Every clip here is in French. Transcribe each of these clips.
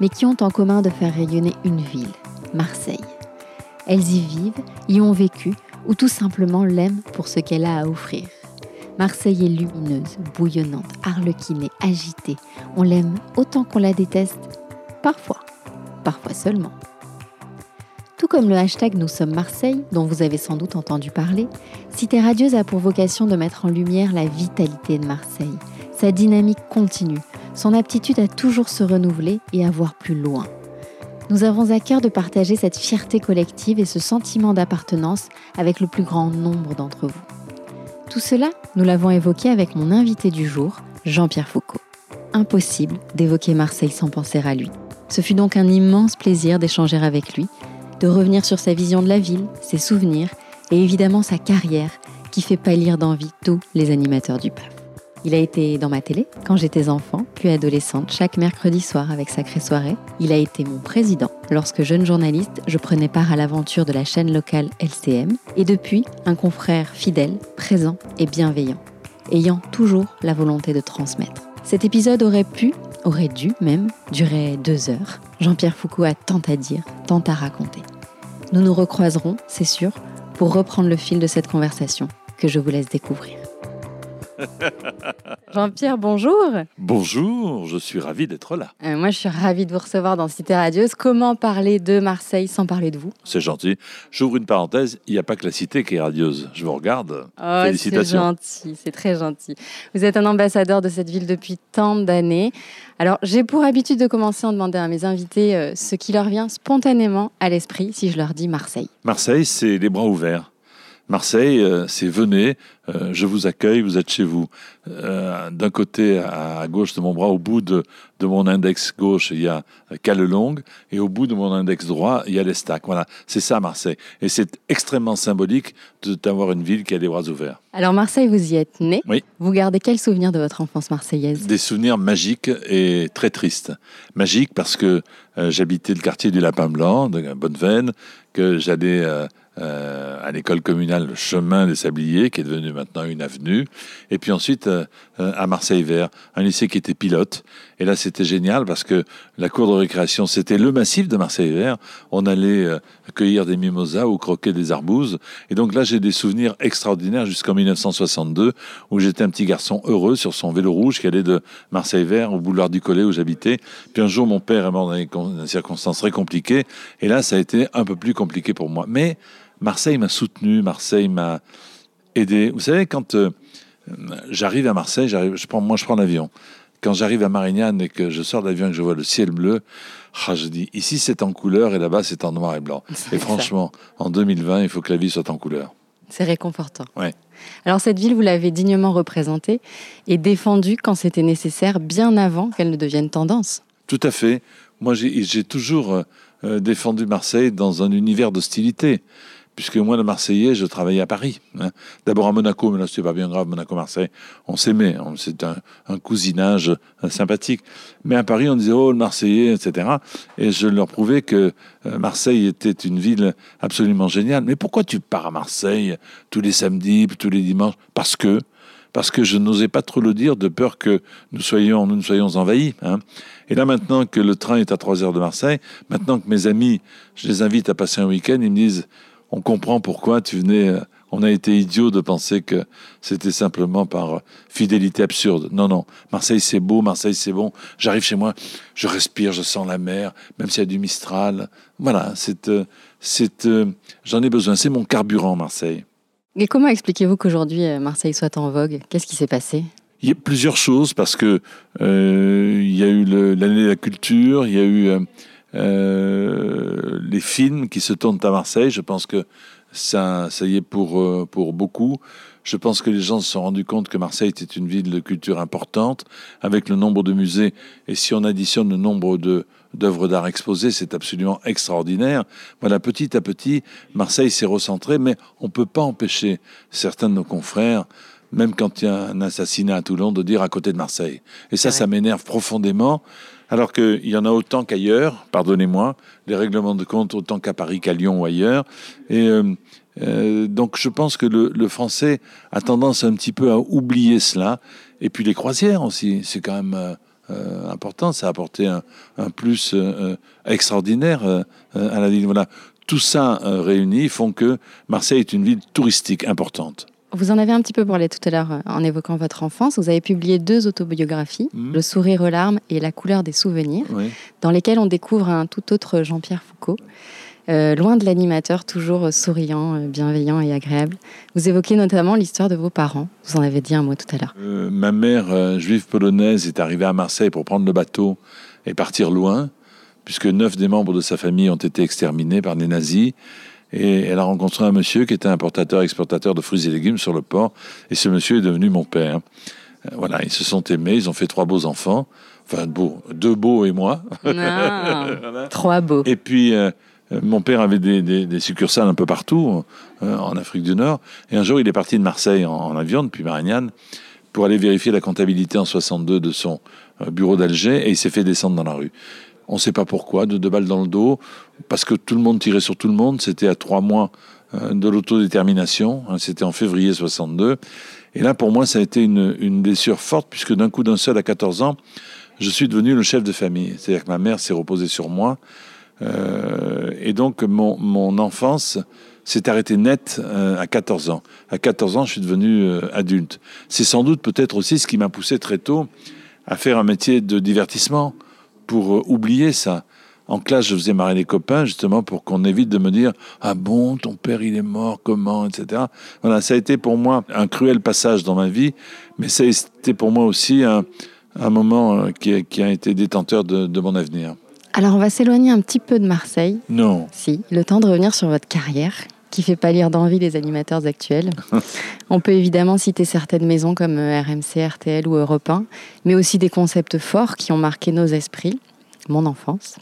mais qui ont en commun de faire rayonner une ville, Marseille. Elles y vivent, y ont vécu, ou tout simplement l'aiment pour ce qu'elle a à offrir. Marseille est lumineuse, bouillonnante, arlequinée, agitée. On l'aime autant qu'on la déteste, parfois, parfois seulement. Tout comme le hashtag Nous sommes Marseille, dont vous avez sans doute entendu parler, Cité Radieuse a pour vocation de mettre en lumière la vitalité de Marseille, sa dynamique continue, son aptitude à toujours se renouveler et à voir plus loin. Nous avons à cœur de partager cette fierté collective et ce sentiment d'appartenance avec le plus grand nombre d'entre vous. Tout cela, nous l'avons évoqué avec mon invité du jour, Jean-Pierre Foucault. Impossible d'évoquer Marseille sans penser à lui. Ce fut donc un immense plaisir d'échanger avec lui, de revenir sur sa vision de la ville, ses souvenirs et évidemment sa carrière qui fait pâlir d'envie tous les animateurs du peuple. Il a été dans ma télé quand j'étais enfant, puis adolescente, chaque mercredi soir avec Sacré Soirée. Il a été mon président lorsque jeune journaliste, je prenais part à l'aventure de la chaîne locale LCM. Et depuis, un confrère fidèle, présent et bienveillant, ayant toujours la volonté de transmettre. Cet épisode aurait pu, aurait dû même, durer deux heures. Jean-Pierre Foucault a tant à dire, tant à raconter. Nous nous recroiserons, c'est sûr, pour reprendre le fil de cette conversation que je vous laisse découvrir. Jean-Pierre, bonjour. Bonjour, je suis ravi d'être là. Euh, moi, je suis ravie de vous recevoir dans Cité Radieuse. Comment parler de Marseille sans parler de vous? C'est gentil. J'ouvre une parenthèse, il n'y a pas que la cité qui est radieuse. Je vous regarde. Oh, c'est gentil, c'est très gentil. Vous êtes un ambassadeur de cette ville depuis tant d'années. Alors, j'ai pour habitude de commencer en demandant à mes invités euh, ce qui leur vient spontanément à l'esprit si je leur dis Marseille. Marseille, c'est les bras ouverts. Marseille, euh, c'est venez, euh, je vous accueille, vous êtes chez vous. Euh, d'un côté, à gauche de mon bras, au bout de, mon index gauche, il y a Callelongue, et au bout de mon index droit, il y a l'Estac. Voilà, c'est ça Marseille. Et c'est extrêmement symbolique d'avoir une ville qui a des bras ouverts. Alors Marseille, vous y êtes né. Oui. Vous gardez quel souvenir de votre enfance marseillaise? Des souvenirs magiques et très tristes. Magiques parce que j'habitais le quartier du Lapin Blanc, de Bonneveine, que j'allais euh, à l'école communale Chemin des Sabliers, qui est devenue maintenant une avenue. Et puis ensuite euh, euh, à Marseille-Vert, un lycée qui était pilote. Et là, c'était génial parce que la cour de récréation, c'était le massif de Marseille-Vert. On allait cueillir des mimosas ou croquer des arbouses. Et donc là, j'ai des souvenirs extraordinaires jusqu'en 1962, où j'étais un petit garçon heureux sur son vélo rouge qui allait de Marseille-Vert au boulevard du Collet où j'habitais. Puis un jour, mon père est mort dans des circonstances très compliquées. Et là, ça a été un peu plus compliqué pour moi. Mais Marseille m'a soutenu, Marseille m'a aidé. Vous savez, quand euh, j'arrive à Marseille, je prends, moi je prends l'avion. Quand j'arrive à Marignane et que je sors de l'avion et que je vois le ciel bleu, ah, je dis ici c'est en couleur et là-bas c'est en noir et blanc. Et franchement, en 2020, il faut que la vie soit en couleur. C'est réconfortant. Ouais. Alors cette ville, vous l'avez dignement représentée et défendue quand c'était nécessaire, bien avant qu'elle ne devienne tendance. Tout à fait. Moi, j'ai toujours euh, défendu Marseille dans un univers d'hostilité puisque moi, le Marseillais, je travaillais à Paris. Hein. D'abord à Monaco, mais là, c'était pas bien grave, Monaco-Marseille. On s'aimait, c'est un, cousinage euh, sympathique. Mais à Paris, on disait, oh, le Marseillais, etc. Et je leur prouvais que euh, Marseille était une ville absolument géniale. Mais pourquoi tu pars à Marseille tous les samedis, tous les dimanches? Parce que parce que je n'osais pas trop le dire de peur que nous soyons, nous, soyons envahis. Hein. Et là, maintenant que le train est à 3 heures de Marseille, maintenant que mes amis, je les invite à passer un week-end, ils me disent on comprend pourquoi tu venais. Euh, on a été idiot de penser que c'était simplement par fidélité absurde. Non, non. Marseille, c'est beau. Marseille, c'est bon. J'arrive chez moi, je respire, je sens la mer, même s'il y a du Mistral. Voilà, c'est, euh, c'est, euh, j'en ai besoin. C'est mon carburant, Marseille. Et comment expliquez-vous qu'aujourd'hui Marseille soit en vogue? Qu'est-ce qui s'est passé? Il y a plusieurs choses parce que il y a eu l'année de la culture, il y a eu euh, les films qui se tournent à Marseille. Je pense que ça, ça y est pour, pour beaucoup. Je pense que les gens se sont rendus compte que Marseille était une ville de culture importante, avec le nombre de musées. Et si on additionne le nombre de d'œuvres d'art exposées, c'est absolument extraordinaire. Voilà, petit à petit, Marseille s'est recentré, mais on ne peut pas empêcher certains de nos confrères, même quand il y a un assassinat à Toulon, de dire à côté de Marseille. Et ça, ça m'énerve profondément. Alors qu'il y en a autant qu'ailleurs, pardonnez-moi, les règlements de compte autant qu'à Paris, qu'à Lyon ou ailleurs. Et euh, euh, donc je pense que le, français a tendance un petit peu à oublier cela. Et puis les croisières aussi, c'est quand même euh, euh, important. Ça a apporté un, plus extraordinaire à la ville. Voilà. Tout ça réuni font que Marseille est une ville touristique importante. Vous en avez un petit peu parlé tout à l'heure en évoquant votre enfance. Vous avez publié deux autobiographies, mmh. Le sourire aux larmes et La couleur des souvenirs, dans lesquelles on découvre un tout autre Jean-Pierre Foucault. Euh, loin de l'animateur, toujours souriant, euh, bienveillant et agréable. Vous évoquez notamment l'histoire de vos parents. Vous en avez dit un mot tout à l'heure. Euh, ma mère, juive polonaise, est arrivée à Marseille pour prendre le bateau et partir loin, puisque neuf des membres de sa famille ont été exterminés par les nazis. Et elle a rencontré un monsieur qui était importateur-exportateur de fruits et légumes sur le port. Et ce monsieur est devenu mon père. Voilà, ils se sont aimés, ils ont fait trois beaux enfants. Enfin, beaux, deux beaux et moi. Trois beaux. Et puis, euh, mon père avait des, succursales un peu partout euh, en Afrique du Nord. Et un jour, il est parti de Marseille en, avion depuis Marignane pour aller vérifier la comptabilité en 62 de son euh, bureau d'Alger et il s'est fait descendre dans la rue. On ne sait pas pourquoi, de deux balles dans le dos, parce que tout le monde tirait sur tout le monde. C'était à trois mois de l'autodétermination. Hein, c'était en février 62. Et là, pour moi, ça a été une, blessure forte, puisque d'un coup d'un seul, à 14 ans, je suis devenu le chef de famille. C'est-à-dire que ma mère s'est reposée sur moi. Euh, et donc, mon, enfance s'est arrêtée net euh, à 14 ans. À 14 ans, je suis devenu euh, adulte. C'est sans doute peut-être aussi ce qui m'a poussé très tôt à faire un métier de divertissement pour oublier ça. En classe, je faisais marrer les copains justement pour qu'on évite de me dire ah bon ton père il est mort comment etc. Voilà ça a été pour moi un cruel passage dans ma vie, mais ça a été pour moi aussi un, un moment qui, qui, a été détenteur de, de mon avenir. Alors, on va s'éloigner un petit peu de Marseille. Non. Si, le temps de revenir sur votre carrière, qui fait pas lire d'envie les animateurs actuels. on peut évidemment citer certaines maisons comme euh, RMC, RTL ou Europe 1, mais aussi des concepts forts qui ont marqué nos esprits, mon enfance,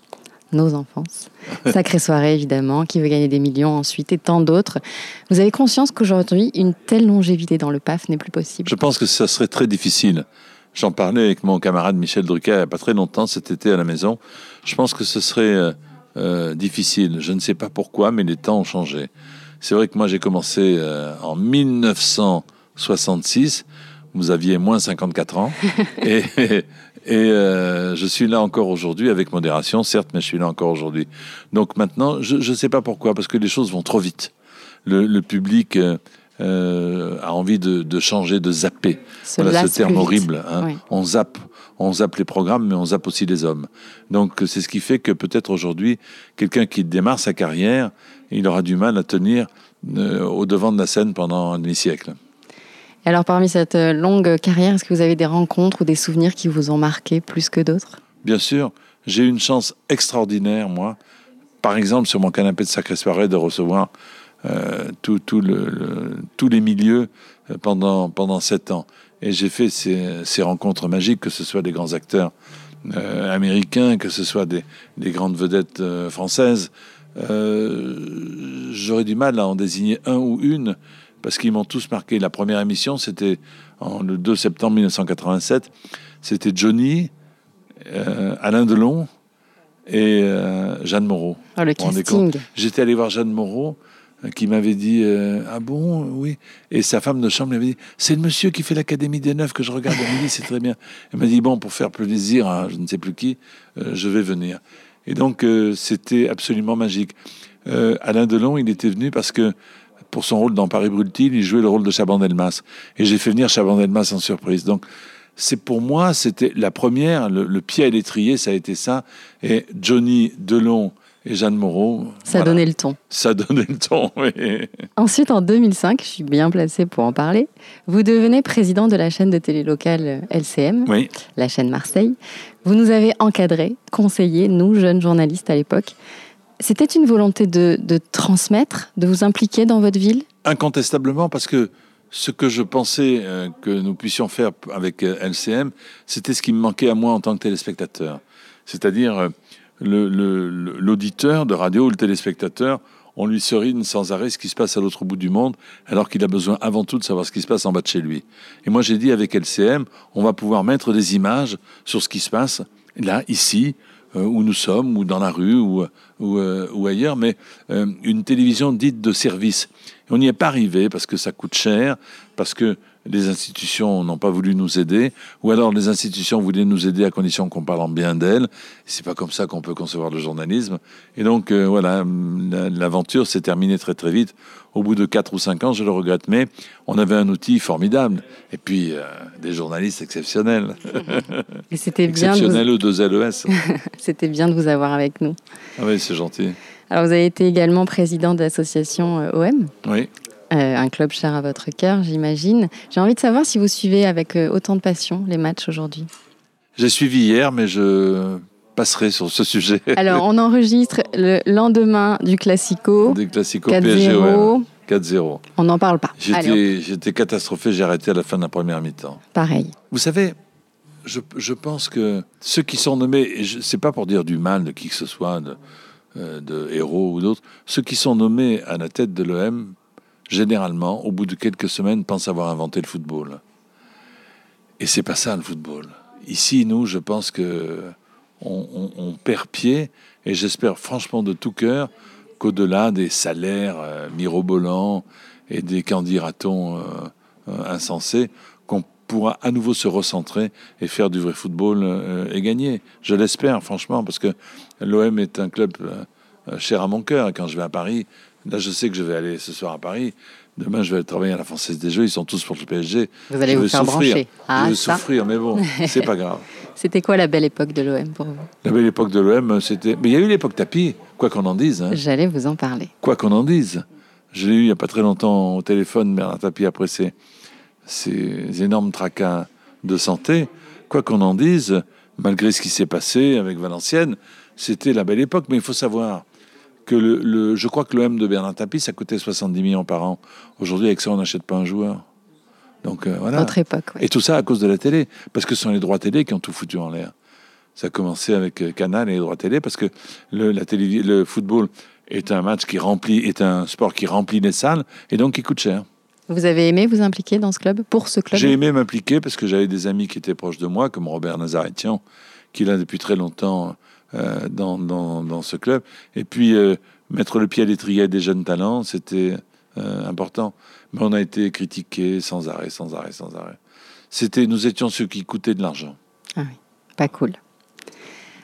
nos enfances. Sacrée soirée, évidemment, qui veut gagner des millions ensuite, et tant d'autres. Vous avez conscience qu'aujourd'hui, une telle longévité dans le PAF n'est plus possible Je pense que ça serait très difficile. J'en parlais avec mon camarade Michel Drucker il n'y a pas très longtemps, cet été à la maison. Je pense que ce serait euh, euh, difficile. Je ne sais pas pourquoi, mais les temps ont changé. C'est vrai que moi j'ai commencé euh, en 1966. Vous aviez moins 54 ans. et, et je suis là encore aujourd'hui avec modération, certes, mais je suis là encore aujourd'hui. Donc maintenant, je ne sais pas pourquoi, parce que les choses vont trop vite. Le, le public euh, a envie de, changer, de zapper. voilà ce terme horrible. Hein. On zappe, on zappe les programmes, mais on zappe aussi les hommes. Donc c'est ce qui fait que peut-être aujourd'hui, quelqu'un qui démarre sa carrière, il aura du mal à tenir euh, au devant de la scène pendant un demi-siècle. Alors parmi cette euh, longue carrière, est-ce que vous avez des rencontres ou des souvenirs qui vous ont marqué plus que d'autres? Bien sûr, j'ai eu une chance extraordinaire, moi, par exemple sur mon canapé de sacré soirée, de recevoir euh, tout, tout le, tous les milieux euh, pendant, pendant sept ans. Et j'ai fait ces, ces, rencontres magiques, que ce soit des grands acteurs euh, américains, que ce soit des, des grandes vedettes françaises. J'aurais du mal à en désigner un ou une, parce qu'ils m'ont tous marqué. La première émission, c'était le 2 septembre 1987. C'était Johnny, Alain Delon et Jeanne Moreau. Oh, le casting. J'étais allé voir Jeanne Moreau qui m'avait dit euh, Ah bon, oui. Et sa femme de chambre lui avait dit C'est le monsieur qui fait l'Académie des Neufs que je regarde à midi, c'est très bien. Elle m'a dit Bon, pour faire plaisir à je ne sais plus qui, euh, je vais venir. Et donc, euh, c'était absolument magique. Alain Delon, il était venu parce que pour son rôle dans Paris Brûle-t-il, il jouait le rôle de Chaban Delmas. Et j'ai fait venir Chaban Delmas en surprise. Donc, c'est pour moi, c'était la première, le pied à l'étrier, ça a été ça. Et Johnny Delon et Jeanne Moreau. Ça donnait le ton. Ça donnait le ton, oui. Ensuite, en 2005, je suis bien placé pour en parler, vous devenez président de la chaîne de télé locale LCM, oui. la chaîne Marseille. Vous nous avez encadrés, conseillés, nous, jeunes journalistes à l'époque. C'était une volonté de, de transmettre, de vous impliquer dans votre ville? Incontestablement, parce que ce que je pensais euh, que nous puissions faire avec euh, LCM, c'était ce qui me manquait à moi en tant que téléspectateur. C'est-à-dire euh, l'auditeur de radio ou le téléspectateur, on lui serine sans arrêt ce qui se passe à l'autre bout du monde, alors qu'il a besoin avant tout de savoir ce qui se passe en bas de chez lui. Et moi j'ai dit avec LCM, on va pouvoir mettre des images sur ce qui se passe là, ici, où nous sommes, ou dans la rue, ou, ou, ailleurs, mais une télévision dite de service on n'y est pas arrivé parce que ça coûte cher, parce que les institutions n'ont pas voulu nous aider, ou alors les institutions voulaient nous aider à condition qu'on parle en bien d'elles. C'est pas comme ça qu'on peut concevoir le journalisme. Et donc euh, voilà, l'aventure s'est terminée très très vite. Au bout de 4 ou 5 ans, je le regrette, mais on avait un outil formidable. Et puis euh, des journalistes exceptionnels. Et c'était bien. Exceptionnels vous... deux LES. c'était bien de vous avoir avec nous. Ah oui, c'est gentil. Alors, vous avez été également président de l'association euh, OM. Oui. Euh, un club cher à votre cœur, j'imagine. J'ai envie de savoir si vous suivez avec euh, autant de passion les matchs aujourd'hui. J'ai suivi hier, mais je passerai sur ce sujet. Alors, on enregistre le lendemain du Classico. Du Classico 4-0. 4-0. On n'en parle pas. J'étais catastrophé, j'ai arrêté à la fin de la première mi-temps. Pareil. Vous savez, je, je, pense que ceux qui sont nommés, et c'est pas pour dire du mal de qui que ce soit, de, euh, de héros ou d'autres, ceux qui sont nommés à la tête de l'OM, généralement, au bout de quelques semaines, pensent avoir inventé le football. Et c'est pas ça le football. Ici, nous, je pense que on, perd pied, et j'espère franchement de tout cœur qu'au-delà des salaires euh, mirobolants et des candidatons euh, insensés, qu'on pourra à nouveau se recentrer et faire du vrai football et gagner. Je l'espère, franchement, parce que L'OM est un club euh, euh, cher à mon cœur. Quand je vais à Paris, là, je sais que je vais aller ce soir à Paris. Demain, je vais travailler à la Française des Jeux. Ils sont tous pour le PSG. Vous allez vous faire souffrir. brancher. Ah, je vais souffrir, mais bon, c'est pas grave. C'était quoi la belle époque de l'OM pour vous? La belle époque de l'OM, c'était. Mais il y a eu l'époque tapis, quoi qu'on en dise. Hein. J'allais vous en parler. Quoi qu'on en dise. Je l'ai eu il n'y a pas très longtemps au téléphone, Bernard Tapie, après ces, ces énormes tracas de santé. Quoi qu'on en dise, malgré ce qui s'est passé avec Valenciennes, c'était la belle époque. Mais il faut savoir que le, je crois que l'OM de Bernard Tapie, ça coûtait 70 millions par an. Aujourd'hui, avec ça, on n'achète pas un joueur. Donc euh, voilà. Notre époque. Et tout ça à cause de la télé, parce que ce sont les droits télé qui ont tout foutu en l'air. Ça a commencé avec euh, Canal et les droits télé, parce que le, la télé, le football est un match qui remplit, est un sport qui remplit les salles et donc qui coûte cher. Vous avez aimé vous impliquer dans ce club, pour ce club? J'ai aimé m'impliquer parce que j'avais des amis qui étaient proches de moi, comme Robert Nazaretian, qui là depuis très longtemps euh, dans, dans, ce club. Et puis, euh, mettre le pied à l'étrier des jeunes talents, c'était euh, important. Mais on a été critiqués sans arrêt, sans arrêt, sans arrêt. C'était, nous étions ceux qui coûtaient de l'argent. Ah oui, pas cool.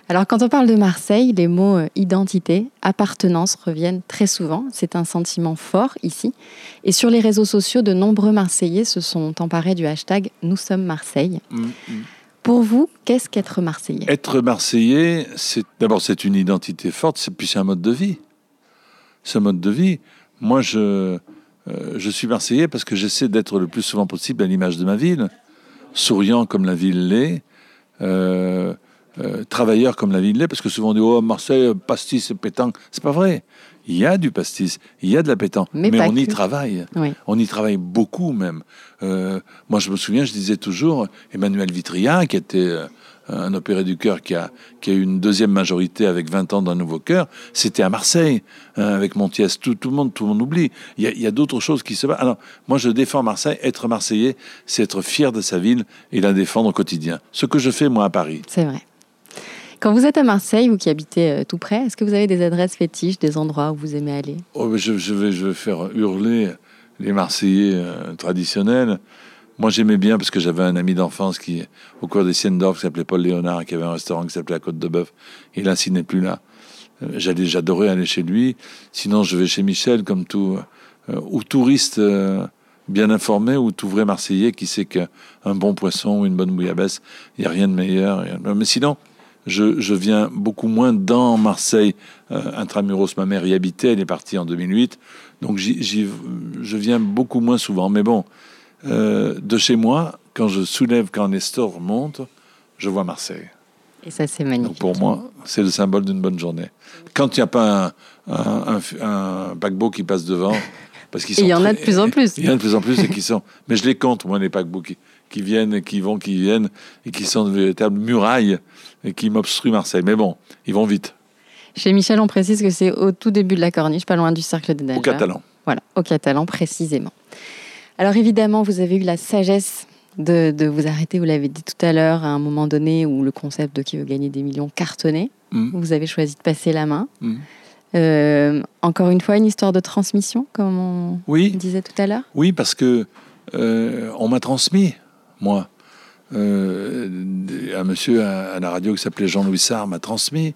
Alors, quand on parle de Marseille, les mots identité, appartenance reviennent très souvent. C'est un sentiment fort ici. Et sur les réseaux sociaux, de nombreux Marseillais se sont emparés du hashtag Nous sommes Marseille. Mmh, mmh. Pour vous, qu'est-ce qu'être Marseillais? Être Marseillais, c'est d'abord c'est une identité forte, puis c'est un mode de vie. Un mode de vie. Moi, je, euh, je suis Marseillais parce que j'essaie d'être le plus souvent possible à l'image de ma ville, souriant comme la ville l'est, euh, euh, travailleur comme la ville l'est, parce que souvent on dit oh Marseille pastis pétanque, c'est pas vrai. Il y a du pastis, il y a de la pétanque, mais, on y travaille. On y travaille beaucoup même. Euh, moi, je me souviens, je disais toujours, Emmanuel Vitriat, qui était euh, un opéré du cœur qui a, qui a eu une deuxième majorité avec 20 ans d'un nouveau cœur, c'était à Marseille, hein, avec Montiès. Tout, tout, le monde, tout le monde oublie. Il y a, a d'autres choses qui se passent. Alors, moi, je défends Marseille. Être Marseillais, c'est être fier de sa ville et la défendre au quotidien. Ce que je fais, moi, à Paris. C'est vrai. Quand vous êtes à Marseille, vous qui habitez euh, tout près, est-ce que vous avez des adresses fétiches, des endroits où vous aimez aller? Oh, je, vais, faire hurler les Marseillais euh, traditionnels. Moi, j'aimais bien parce que j'avais un ami d'enfance qui, au cours des Siendorf, qui s'appelait Paul Léonard, qui avait un restaurant qui s'appelait la Côte de Bœuf. Et là, s'il n'est plus là, euh, j'allais, j'adorais aller chez lui. Sinon, je vais chez Michel, comme tout, ou touriste bien informé, ou tout vrai Marseillais qui sait qu'un bon poisson ou une bonne bouillabaisse, il n'y a rien de meilleur. Mais sinon, je, viens beaucoup moins dans Marseille. Euh, intramuros, ma mère y habitait, elle est partie en 2008. Donc je viens beaucoup moins souvent. Mais bon, euh, de chez moi, quand je soulève, quand Nestor monte, je vois Marseille. Et ça, c'est magnifique. Donc pour moi, c'est le symbole d'une bonne journée. Quand il n'y a pas un, un, un- un paquebot qui passe devant, parce qu'ils il y en a de plus en plus. Il y en a de plus en plus et qui sont. Mais je les compte, moi, les paquebots qui, qui viennent, qui vont, qui viennent, et qui sont de véritables murailles qui m'obstruent Marseille. Mais bon, ils vont vite. Chez Michel, on précise que c'est au tout début de la corniche, pas loin du cercle des nageurs. Au Catalan. Voilà, au Catalan précisément. Alors évidemment, vous avez eu la sagesse de, de vous arrêter, vous l'avez dit tout à l'heure, à un moment donné où le concept de qui veut gagner des millions cartonnait. Mm. Vous avez choisi de passer la main. Mm. Euh, encore une fois, une histoire de transmission, comme on Oui, disait tout à l'heure? oui, parce que euh, on m'a transmis, moi. Euh, un monsieur à, la radio qui s'appelait Jean-Louis Sarr m'a transmis.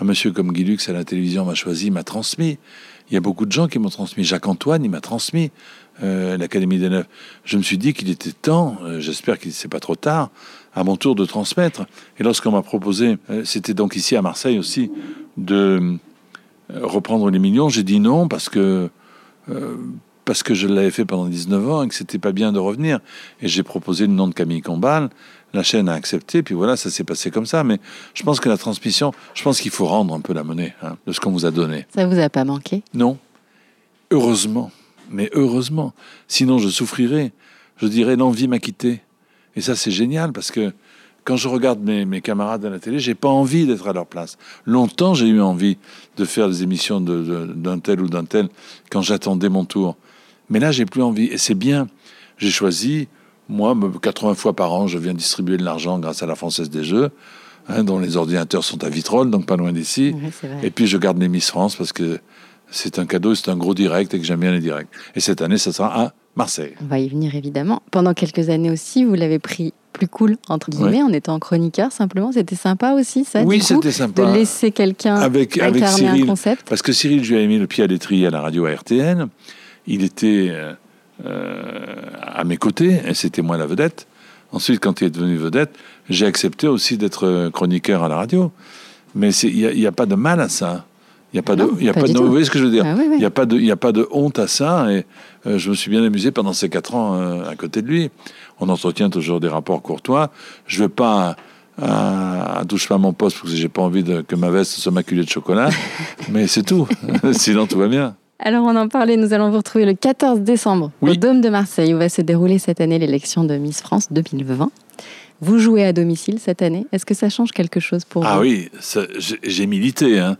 Un monsieur comme Guy Lux à la télévision m'a choisi, m'a transmis. Il y a beaucoup de gens qui m'ont transmis. Jacques-Antoine, il m'a transmis euh, l'Académie des Neufs. Je me suis dit qu'il était temps, euh, j'espère qu'il c'est pas trop tard, à mon tour de transmettre. Et lorsqu'on m'a proposé, euh, c'était donc ici à Marseille aussi, de reprendre les millions, j'ai dit non parce que parce que je l'avais fait pendant 19 ans et que c'était pas bien de revenir. Et j'ai proposé le nom de Camille Combal. La chaîne a accepté, puis voilà, ça s'est passé comme ça. Mais je pense que la transmission, je pense qu'il faut rendre un peu la monnaie hein, de ce qu'on vous a donné. Ça vous a pas manqué? Non. Heureusement. Mais heureusement. Sinon, je souffrirais. Je dirais l'envie m'a quitté. Et ça, c'est génial parce que quand je regarde mes, mes camarades à la télé, j'ai pas envie d'être à leur place. Longtemps, j'ai eu envie de faire des émissions d'un tel ou d'un tel quand j'attendais mon tour. Mais là, j'ai plus envie. Et c'est bien. J'ai choisi, moi, me- 80 fois par an, je viens distribuer de l'argent grâce à la Française des Jeux, hein, dont les ordinateurs sont à Vitrolles, donc pas loin d'ici. Et puis je garde les Miss France parce que c'est un cadeau, c'est un gros direct et que j'aime bien les directs. Et cette année, ça sera à Marseille. On va y venir évidemment. Pendant quelques années aussi, vous l'avez pris plus cool, entre guillemets, en étant chroniqueur simplement. C'était sympa aussi, ça oui, c'était de sympa. laisser quelqu'un Avec, avec incarner un Cyril. concept. Parce que Cyril, je lui ai mis le pied à l'étrier à la radio à RTN. Il était euh, euh, à mes côtés et c'était moi la vedette. Ensuite, quand il est devenu vedette, j'ai accepté aussi d'être chroniqueur à la radio. Mais il n'y a, pas de mal à ça. Il n'y a pas Non, de. il y a pas de vous voyez ce que je veux dire? Ah oui, oui. Il n'y a, pas de- il a pas de honte à ça. Et euh, je me suis bien amusé pendant ces quatre ans euh, à côté de lui. On entretient toujours des rapports courtois. Je ne veux pas. à touche pas à mon poste parce que j'ai pas envie de, que ma veste soit maculée de chocolat, mais c'est tout. Sinon tout va bien. Alors on en parlait, nous allons vous retrouver le 14 décembre au Oui. Dôme de Marseille où va se dérouler cette année l'élection de Miss France 2020. Vous jouez à domicile cette année. Est-ce que ça change quelque chose pour Ah vous? oui, ça, j'ai j'ai milité. Hein.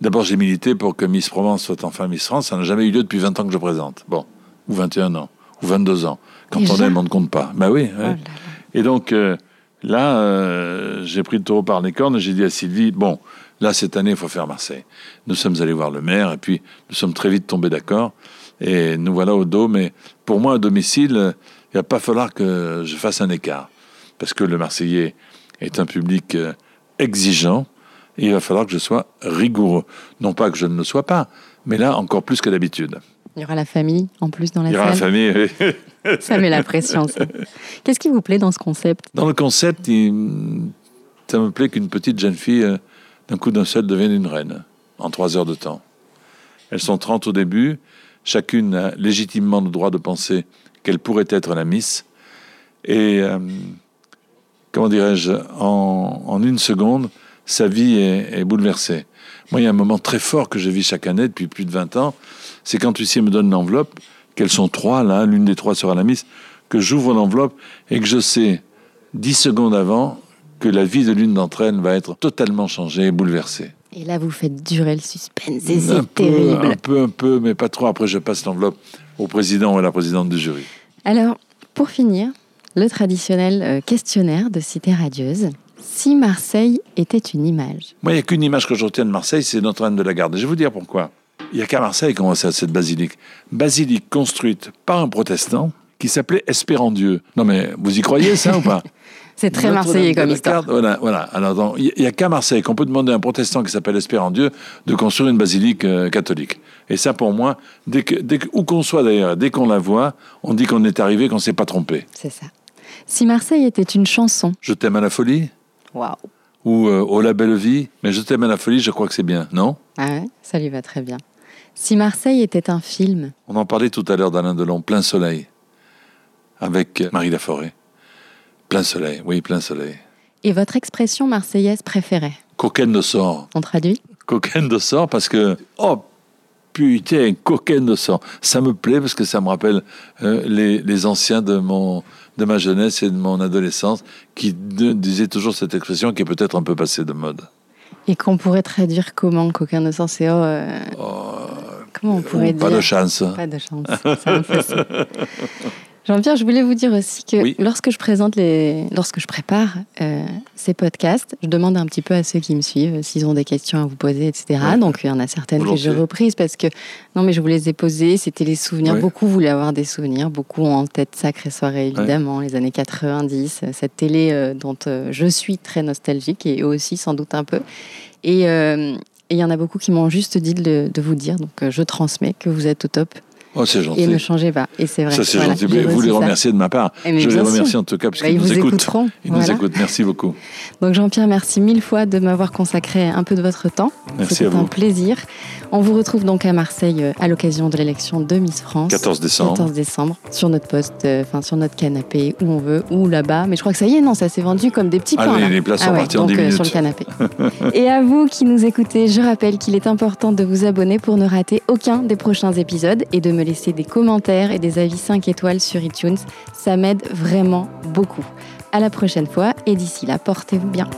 D'abord, j'ai milité pour que Miss Provence soit enfin Miss France. Ça n'a jamais eu lieu depuis 20 ans que je présente. Bon, ou 21 ans, ou 22 ans. Quand Déjà on aime, on ne compte pas. Bah oui. ouais. Oh là là. Et donc, euh, là, euh, j'ai pris le taureau par les cornes et j'ai dit à Sylvie, bon, là, cette année, il faut faire Marseille. Nous sommes allés voir le maire et puis nous sommes très vite tombés d'accord. Et nous voilà au dos. Mais pour moi, à domicile, il va pas falloir que je fasse un écart. Parce que le Marseillais est un public euh, exigeant. Et il va falloir que je sois rigoureux. Non pas que je ne le sois pas, mais là, encore plus que d'habitude. Il y aura la famille en plus dans la Il y aura la salle. famille. oui. Ça met la pression. ça. Qu'est-ce qui vous plaît dans ce concept? Dans le concept, il- ça me plaît qu'une petite jeune fille, euh, d'un coup d'un seul, devienne une reine en trois heures de temps. Elles sont 30 au début. Chacune a légitimement le droit de penser qu'elle pourrait être la Miss. Et, euh, comment dirais-je, en, une seconde, sa vie est, bouleversée. Moi, il y a un moment très fort que je vis chaque année depuis plus de 20 ans. C'est quand Lucie me donne l'enveloppe, qu'elles sont trois, là, l'une des trois sera la Miss, que j'ouvre l'enveloppe et que je sais, dix secondes avant, que la vie de l'une d'entre elles va être totalement changée et bouleversée. Et là, vous faites durer le suspense et c'est peu, terrible. un peu, un peu, mais pas trop. Après, je passe l'enveloppe au président ou à la présidente du jury. Alors, pour finir, le traditionnel euh, questionnaire de Cité Radieuse. Si Marseille était une image, Moi, il n'y a qu'une image que je retiens de Marseille, c'est Notre-Dame de la Garde. Et je vais vous dire pourquoi. Il n'y a qu'à Marseille qu'on voit ça, cette basilique. Basilique construite par un protestant qui s'appelait Espérandieu. Non, mais vous y croyez, ça ou pas? c'est très marseillais comme histoire. Voilà, voilà. Alors, il n'y a qu'à Marseille qu'on peut demander à un protestant qui s'appelle Espérandieu de construire une basilique euh, catholique. Et ça, pour moi, dès que, dès que- où qu'on soit d'ailleurs, dès qu'on la voit, on dit qu'on est arrivé, qu'on ne s'est pas trompé. C'est ça. Si Marseille était une chanson, Je t'aime à la folie waouh, ou euh, Oh la belle vie, mais je t'aime à la folie, je crois que c'est bien, non? Ah ouais, ça lui va très bien. Si Marseille était un film, On en parlait tout à l'heure d'Alain Delon, Plein Soleil, avec Marie Laforêt. Plein Soleil, oui, Plein Soleil. Et votre expression marseillaise préférée? Coquine de sang. On traduit? Coquine de sang parce que, oh putain, coquine de sang. Ça me plaît parce que ça me rappelle euh, les, les anciens de mon de ma jeunesse et de mon adolescence qui de- disaient toujours cette expression qui est peut-être un peu passée de mode. Et qu'on pourrait traduire comment Coquin de sang, c'est oh, euh, Comment on pourrait Pas dire? de chance. Pas de chance. C'est. Jean-Pierre, je voulais vous dire aussi que Oui. lorsque je présente les, lorsque je prépare euh, ces podcasts, je demande un petit peu à ceux qui me suivent s'ils ont des questions à vous poser, etc. Ouais. Donc il y en a certaines que j'ai reprises parce que non, mais je vous les ai posées. C'était les souvenirs. Ouais. Beaucoup voulaient avoir des souvenirs. Beaucoup ont en tête Sacrée Soirée, évidemment, les années 90, euh, cette télé euh, dont euh, je suis très nostalgique et eux aussi sans doute un peu. Et euh, et il y en a beaucoup qui m'ont juste dit de, de vous dire, donc euh, je transmets que vous êtes au top Oh, c'est gentil. et ne changez pas. Et c'est vrai. Ça, c'est Voilà, gentil. Mais vous les ça. remerciez de ma part. Eh, mais Je les remercie sûr. en tout cas, Bah, puisqu'ils ils nous écoutent. écouteront. Ils nous Voilà. écoutent. Merci beaucoup. Donc Jean-Pierre, merci mille fois de m'avoir consacré un peu de votre temps. Merci à un vous. plaisir. On vous retrouve donc à Marseille euh, à l'occasion de l'élection de Miss France. 14 décembre. 14 décembre, sur notre poste, euh, enfin sur notre canapé, où on veut, ou là-bas. Mais je crois que ça y est, non, ça s'est vendu comme des petits Ah, pains. les- là. les places sont Ah ouais, parties en donc, 10 euh, sur le canapé. Et à vous qui nous écoutez, je rappelle qu'il est important de vous abonner pour ne rater aucun des prochains épisodes et de me laisser des commentaires et des avis 5 étoiles sur iTunes. Ça m'aide vraiment beaucoup. À la prochaine fois et d'ici là, portez-vous bien.